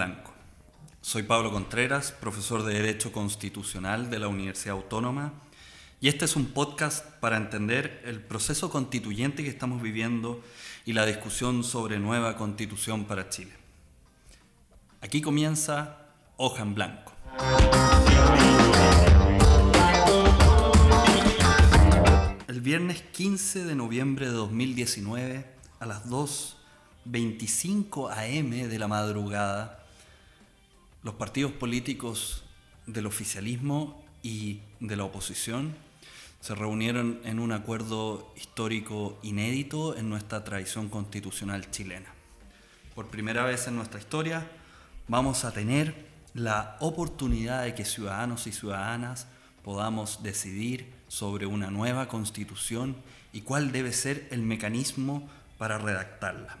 blanco. Soy Pablo Contreras, profesor de Derecho Constitucional de la Universidad Autónoma, y este es un podcast para entender el proceso constituyente que estamos viviendo y la discusión sobre nueva constitución para Chile. Aquí comienza Hoja en Blanco. El viernes 15 de noviembre de 2019, a las 2.25 am de la madrugada, los partidos políticos del oficialismo y de la oposición se reunieron en un acuerdo histórico inédito en nuestra tradición constitucional chilena. Por primera vez en nuestra historia vamos a tener la oportunidad de que ciudadanos y ciudadanas podamos decidir sobre una nueva constitución y cuál debe ser el mecanismo para redactarla.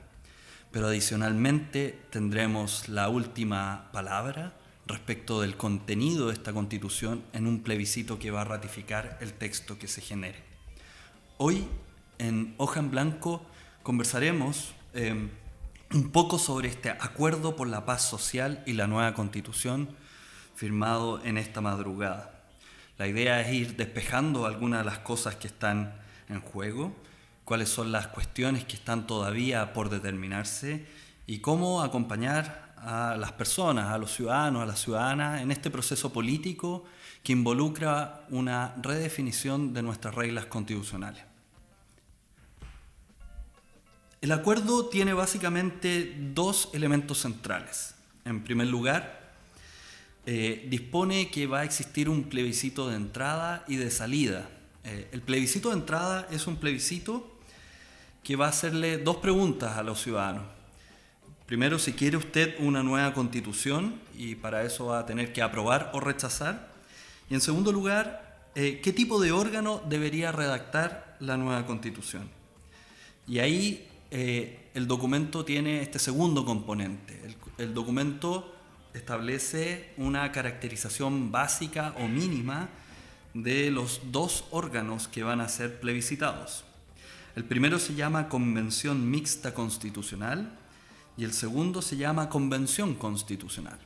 Pero adicionalmente tendremos la última palabra respecto del contenido de esta constitución en un plebiscito que va a ratificar el texto que se genere. Hoy en Hoja en Blanco conversaremos eh, un poco sobre este acuerdo por la paz social y la nueva constitución firmado en esta madrugada. La idea es ir despejando algunas de las cosas que están en juego, cuáles son las cuestiones que están todavía por determinarse y cómo acompañar a las personas, a los ciudadanos, a las ciudadanas en este proceso político que involucra una redefinición de nuestras reglas constitucionales. El acuerdo tiene básicamente dos elementos centrales. En primer lugar, eh, dispone que va a existir un plebiscito de entrada y de salida. Eh, el plebiscito de entrada es un plebiscito que va a hacerle dos preguntas a los ciudadanos. Primero, si quiere usted una nueva constitución y para eso va a tener que aprobar o rechazar. Y en segundo lugar, eh, qué tipo de órgano debería redactar la nueva constitución. Y ahí el documento tiene este segundo componente. el documento establece una caracterización básica o mínima de los dos órganos que van a ser plebiscitados. El primero se llama Convención Mixta Constitucional y el segundo se llama Convención Constitucional.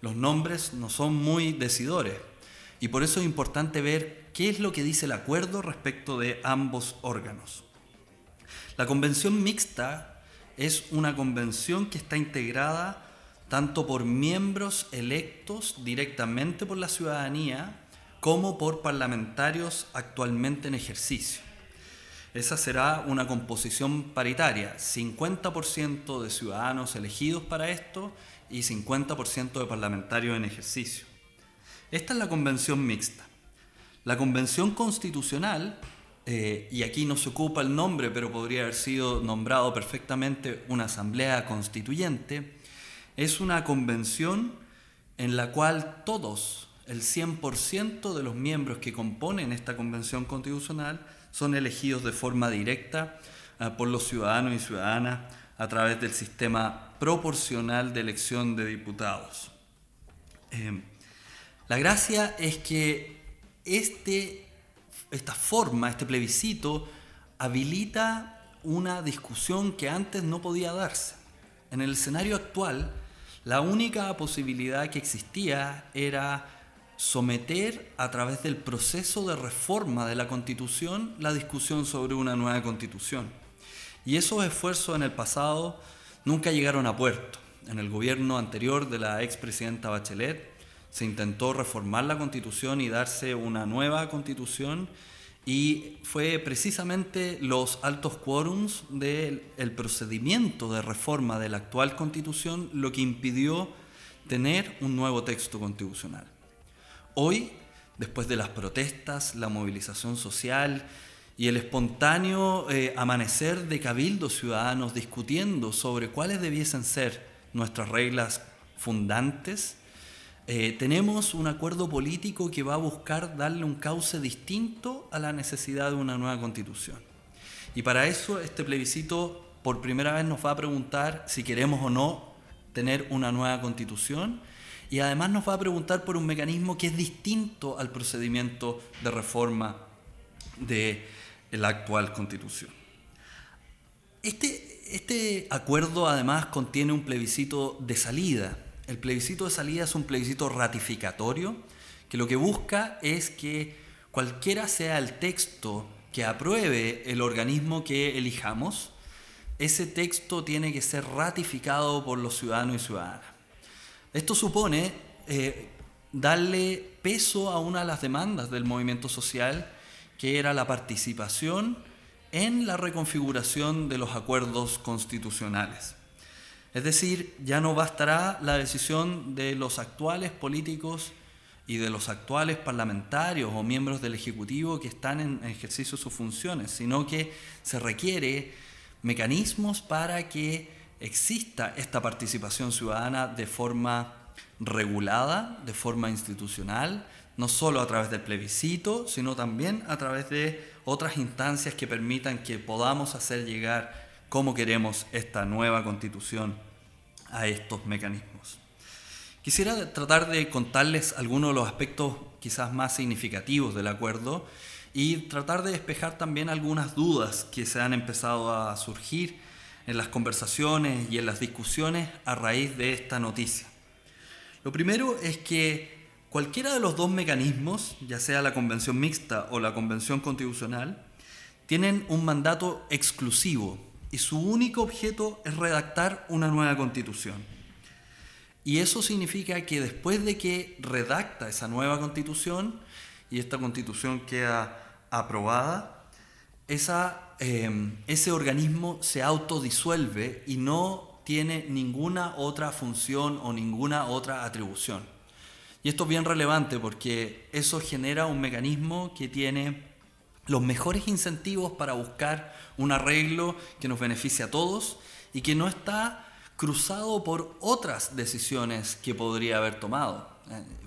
Los nombres no son muy decidores y por eso es importante ver qué es lo que dice el acuerdo respecto de ambos órganos. La Convención Mixta es una convención que está integrada tanto por miembros electos directamente por la ciudadanía como por parlamentarios actualmente en ejercicio. Esa será una composición paritaria, 50% de ciudadanos elegidos para esto y 50% de parlamentarios en ejercicio. Esta es la convención mixta. La convención constitucional, eh, y aquí no se ocupa el nombre, pero podría haber sido nombrado perfectamente una asamblea constituyente, es una convención en la cual todos, el 100% de los miembros que componen esta convención constitucional, son elegidos de forma directa eh, por los ciudadanos y ciudadanas a través del sistema proporcional de elección de diputados. Eh, la gracia es que este, esta forma, este plebiscito, habilita una discusión que antes no podía darse. En el escenario actual, la única posibilidad que existía era someter a través del proceso de reforma de la constitución la discusión sobre una nueva constitución. Y esos esfuerzos en el pasado nunca llegaron a puerto. En el gobierno anterior de la expresidenta Bachelet se intentó reformar la constitución y darse una nueva constitución y fue precisamente los altos quórums del procedimiento de reforma de la actual constitución lo que impidió tener un nuevo texto constitucional. Hoy, después de las protestas, la movilización social y el espontáneo eh, amanecer de cabildos ciudadanos discutiendo sobre cuáles debiesen ser nuestras reglas fundantes, eh, tenemos un acuerdo político que va a buscar darle un cauce distinto a la necesidad de una nueva constitución. Y para eso este plebiscito por primera vez nos va a preguntar si queremos o no tener una nueva constitución y además nos va a preguntar por un mecanismo que es distinto al procedimiento de reforma de la actual constitución. Este, este acuerdo además contiene un plebiscito de salida El plebiscito de salida es un plebiscito ratificatorio que lo que busca es que cualquiera sea el texto que apruebe el organismo que elijamos, ese texto tiene que ser ratificado por los ciudadanos y ciudadanas. Esto supone eh, darle peso a una de las demandas del movimiento social, que era la participación en la reconfiguración de los acuerdos constitucionales. Es decir, ya no bastará la decisión de los actuales políticos y de los actuales parlamentarios o miembros del Ejecutivo que están en ejercicio de sus funciones, sino que se requiere mecanismos para que exista esta participación ciudadana de forma regulada, de forma institucional, no solo a través del plebiscito, sino también a través de otras instancias que permitan que podamos hacer llegar cómo queremos esta nueva constitución a estos mecanismos. Quisiera tratar de contarles algunos de los aspectos quizás más significativos del acuerdo y tratar de despejar también algunas dudas que se han empezado a surgir en las conversaciones y en las discusiones a raíz de esta noticia. Lo primero es que cualquiera de los dos mecanismos, ya sea la convención mixta o la convención constitucional, tienen un mandato exclusivo y su único objeto es redactar una nueva constitución. Y eso significa que después de que redacta esa nueva constitución y esta constitución queda aprobada, esa, em, ese organismo se autodisuelve y no tiene ninguna otra función o ninguna otra atribución. Y esto es bien relevante porque eso genera un mecanismo que tiene los mejores incentivos para buscar un arreglo que nos beneficie a todos y que no está cruzado por otras decisiones que podría haber tomado.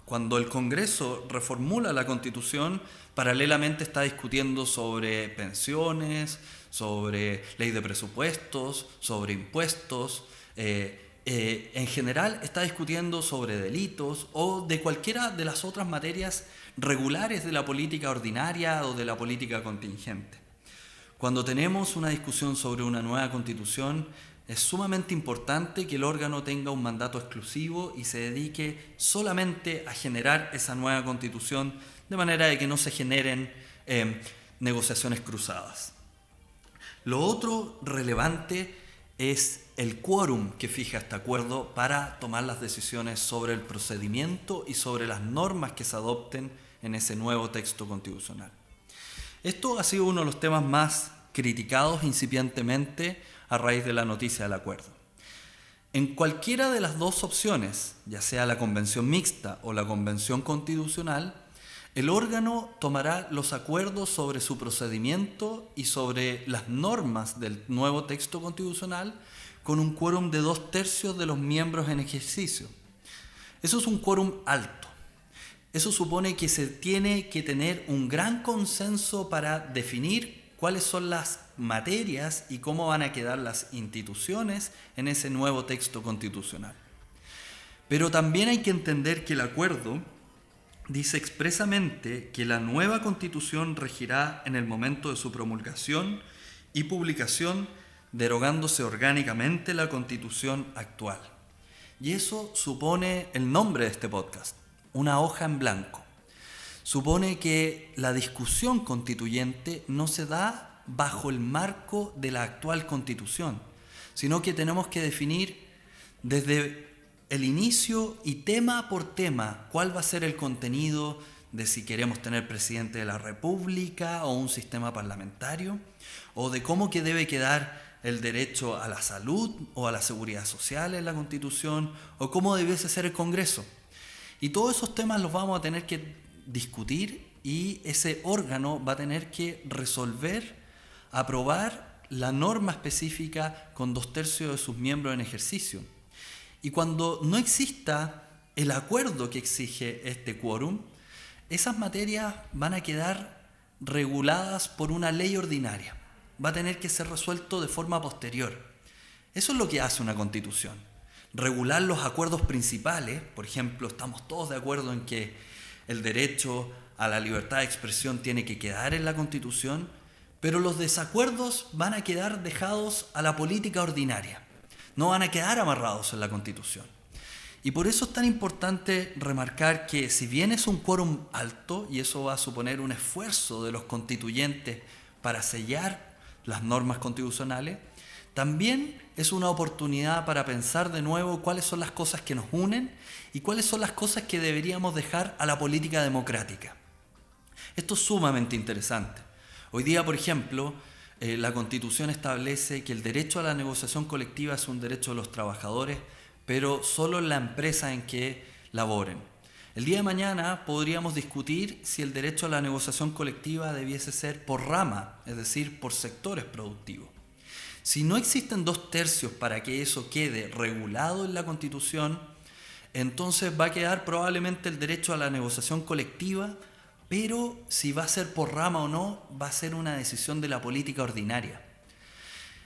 Cuando el Congreso reformula la Constitución, paralelamente está discutiendo sobre pensiones, sobre ley de presupuestos, sobre impuestos. Eh, eh, en general está discutiendo sobre delitos o de cualquiera de las otras materias regulares de la política ordinaria o de la política contingente. Cuando tenemos una discusión sobre una nueva constitución, es sumamente importante que el órgano tenga un mandato exclusivo y se dedique solamente a generar esa nueva constitución de manera de que no se generen eh, negociaciones cruzadas. Lo otro relevante es el quórum que fija este acuerdo para tomar las decisiones sobre el procedimiento y sobre las normas que se adopten en ese nuevo texto constitucional. Esto ha sido uno de los temas más criticados incipientemente a raíz de la noticia del acuerdo. En cualquiera de las dos opciones, ya sea la convención mixta o la convención constitucional, el órgano tomará los acuerdos sobre su procedimiento y sobre las normas del nuevo texto constitucional con un quórum de dos tercios de los miembros en ejercicio. Eso es un quórum alto. Eso supone que se tiene que tener un gran consenso para definir cuáles son las materias y cómo van a quedar las instituciones en ese nuevo texto constitucional. Pero también hay que entender que el acuerdo dice expresamente que la nueva constitución regirá en el momento de su promulgación y publicación derogándose orgánicamente la constitución actual. Y eso supone el nombre de este podcast, una hoja en blanco. Supone que la discusión constituyente no se da bajo el marco de la actual constitución, sino que tenemos que definir desde el inicio y tema por tema cuál va a ser el contenido de si queremos tener presidente de la República o un sistema parlamentario, o de cómo que debe quedar el derecho a la salud o a la seguridad social en la Constitución, o cómo debiese ser el Congreso. Y todos esos temas los vamos a tener que discutir y ese órgano va a tener que resolver, aprobar la norma específica con dos tercios de sus miembros en ejercicio. Y cuando no exista el acuerdo que exige este quórum, esas materias van a quedar reguladas por una ley ordinaria va a tener que ser resuelto de forma posterior. Eso es lo que hace una constitución. Regular los acuerdos principales, por ejemplo, estamos todos de acuerdo en que el derecho a la libertad de expresión tiene que quedar en la constitución, pero los desacuerdos van a quedar dejados a la política ordinaria, no van a quedar amarrados en la constitución. Y por eso es tan importante remarcar que si bien es un quórum alto, y eso va a suponer un esfuerzo de los constituyentes para sellar las normas constitucionales, también es una oportunidad para pensar de nuevo cuáles son las cosas que nos unen y cuáles son las cosas que deberíamos dejar a la política democrática. Esto es sumamente interesante. Hoy día, por ejemplo, eh, la Constitución establece que el derecho a la negociación colectiva es un derecho de los trabajadores pero solo en la empresa en que laboren. El día de mañana podríamos discutir si el derecho a la negociación colectiva debiese ser por rama, es decir, por sectores productivos. Si no existen dos tercios para que eso quede regulado en la Constitución, entonces va a quedar probablemente el derecho a la negociación colectiva, pero si va a ser por rama o no, va a ser una decisión de la política ordinaria,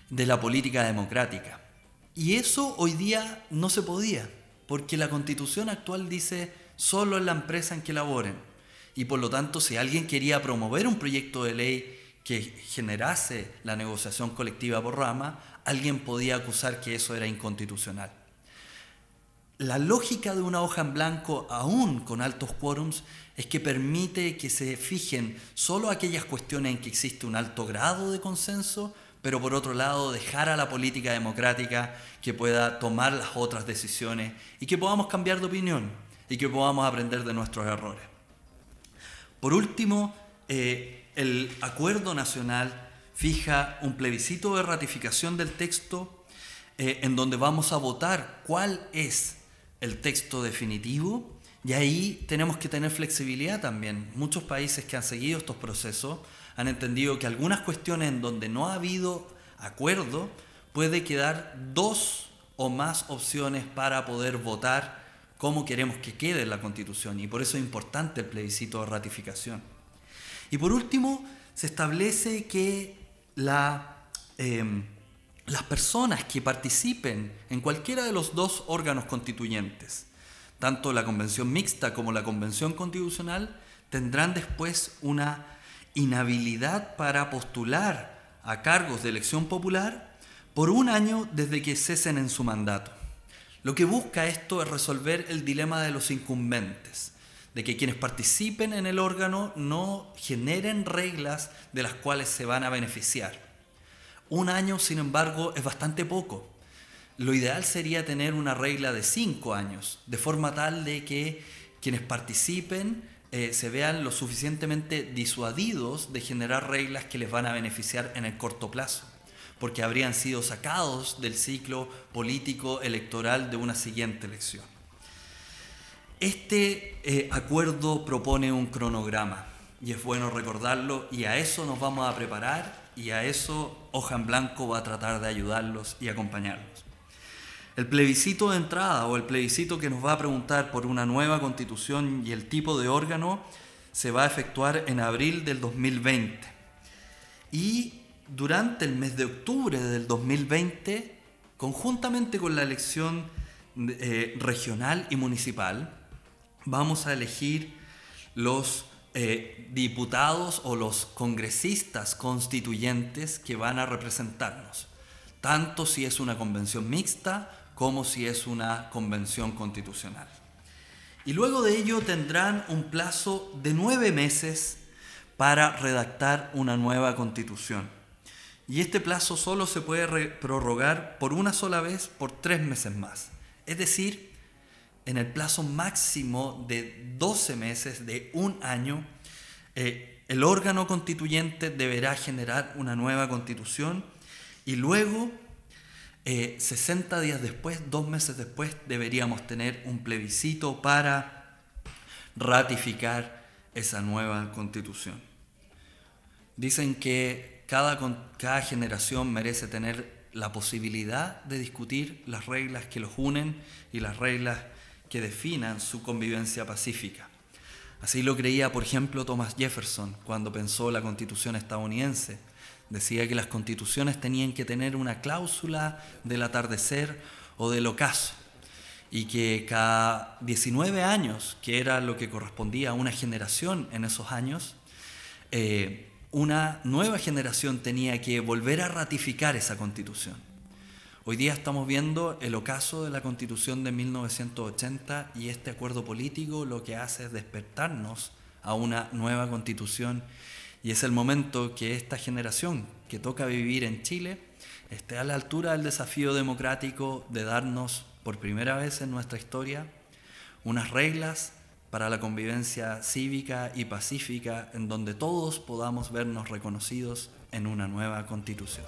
de la política democrática. Y eso hoy día no se podía, porque la constitución actual dice solo en la empresa en que laboren. Y por lo tanto, si alguien quería promover un proyecto de ley que generase la negociación colectiva por rama, alguien podía acusar que eso era inconstitucional. La lógica de una hoja en blanco, aún con altos quórums, es que permite que se fijen solo aquellas cuestiones en que existe un alto grado de consenso pero por otro lado dejar a la política democrática que pueda tomar las otras decisiones y que podamos cambiar de opinión y que podamos aprender de nuestros errores. Por último, eh, el acuerdo nacional fija un plebiscito de ratificación del texto eh, en donde vamos a votar cuál es el texto definitivo y ahí tenemos que tener flexibilidad también. Muchos países que han seguido estos procesos han entendido que algunas cuestiones en donde no ha habido acuerdo, puede quedar dos o más opciones para poder votar cómo queremos que quede la Constitución y por eso es importante el plebiscito de ratificación. Y por último, se establece que em, las personas que participen en cualquiera de los dos órganos constituyentes, tanto la convención mixta como la convención constitucional, tendrán después una inhabilidad para postular a cargos de elección popular por un año desde que cesen en su mandato. Lo que busca esto es resolver el dilema de los incumbentes, de que quienes participen en el órgano no generen reglas de las cuales se van a beneficiar. Un año, sin embargo, es bastante poco. Lo ideal sería tener una regla de cinco años, de forma tal de que quienes participen eh, se vean lo suficientemente disuadidos de generar reglas que les van a beneficiar en el corto plazo, porque habrían sido sacados del ciclo político electoral de una siguiente elección. Este eh, acuerdo propone un cronograma y es bueno recordarlo y a eso nos vamos a preparar y a eso Hoja en Blanco va a tratar de ayudarlos y acompañarlos. El plebiscito de entrada o el plebiscito que nos va a preguntar por una nueva constitución y el tipo de órgano se va a efectuar en abril del 2020. Y durante el mes de octubre del 2020, conjuntamente con la elección eh, regional y municipal, vamos a elegir los eh, diputados o los congresistas constituyentes que van a representarnos, tanto si es una convención mixta como si es una convención constitucional. Y luego de ello tendrán un plazo de nueve meses para redactar una nueva constitución. Y este plazo solo se puede prorrogar por una sola vez por tres meses más. Es decir, en el plazo máximo de 12 meses, de un año, eh, el órgano constituyente deberá generar una nueva constitución y luego 60 eh, días después, dos meses después, deberíamos tener un plebiscito para ratificar esa nueva constitución. Dicen que cada, cada generación merece tener la posibilidad de discutir las reglas que los unen y las reglas que definan su convivencia pacífica. Así lo creía, por ejemplo, Thomas Jefferson cuando pensó la constitución estadounidense Decía que las constituciones tenían que tener una cláusula del atardecer o del ocaso y que cada 19 años, que era lo que correspondía a una generación en esos años, eh, una nueva generación tenía que volver a ratificar esa constitución. Hoy día estamos viendo el ocaso de la constitución de 1980 y este acuerdo político lo que hace es despertarnos a una nueva constitución y es el momento que esta generación que toca vivir en Chile esté a la altura del desafío democrático de darnos por primera vez en nuestra historia unas reglas para la convivencia cívica y pacífica en donde todos podamos vernos reconocidos en una nueva constitución.